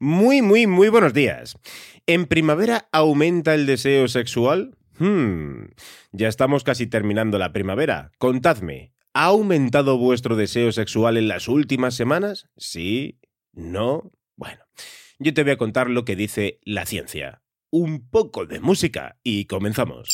Muy, muy, muy buenos días. ¿En primavera aumenta el deseo sexual? Hmm, ya estamos casi terminando la primavera. Contadme, ¿ha aumentado vuestro deseo sexual en las últimas semanas? ¿Sí? ¿No? Bueno, yo te voy a contar lo que dice la ciencia. Un poco de música y comenzamos.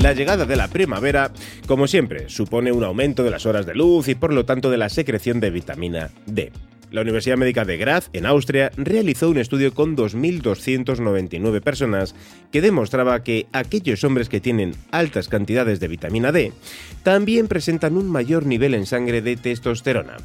La llegada de la primavera, como siempre, supone un aumento de las horas de luz y por lo tanto de la secreción de vitamina D. La Universidad Médica de Graz, en Austria, realizó un estudio con 2.299 personas que demostraba que aquellos hombres que tienen altas cantidades de vitamina D también presentan un mayor nivel en sangre de testosterona,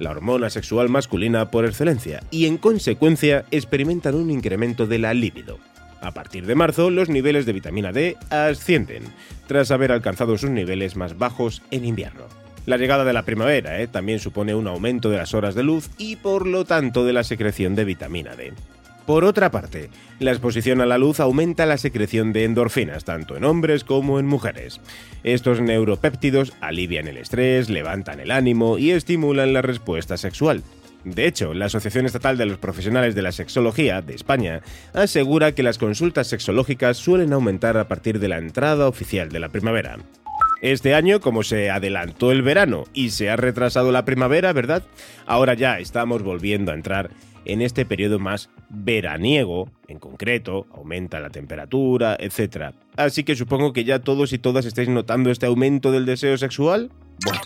la hormona sexual masculina por excelencia, y en consecuencia experimentan un incremento de la libido. A partir de marzo, los niveles de vitamina D ascienden, tras haber alcanzado sus niveles más bajos en invierno. La llegada de la primavera ¿eh? también supone un aumento de las horas de luz y por lo tanto de la secreción de vitamina D. Por otra parte, la exposición a la luz aumenta la secreción de endorfinas tanto en hombres como en mujeres. Estos neuropéptidos alivian el estrés, levantan el ánimo y estimulan la respuesta sexual. De hecho, la Asociación Estatal de los Profesionales de la Sexología de España asegura que las consultas sexológicas suelen aumentar a partir de la entrada oficial de la primavera. Este año, como se adelantó el verano y se ha retrasado la primavera, ¿verdad? Ahora ya estamos volviendo a entrar en este periodo más veraniego, en concreto, aumenta la temperatura, etc. Así que supongo que ya todos y todas estáis notando este aumento del deseo sexual. Bueno,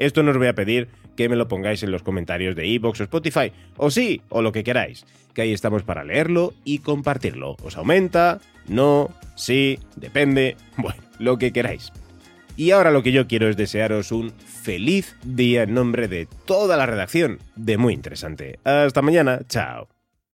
esto no os voy a pedir que me lo pongáis en los comentarios de iVoox o Spotify, o sí, o lo que queráis, que ahí estamos para leerlo y compartirlo. ¿Os aumenta? ¿No? ¿Sí? ¿Depende? Bueno, lo que queráis. Y ahora lo que yo quiero es desearos un feliz día en nombre de toda la redacción de Muy Interesante. Hasta mañana, chao.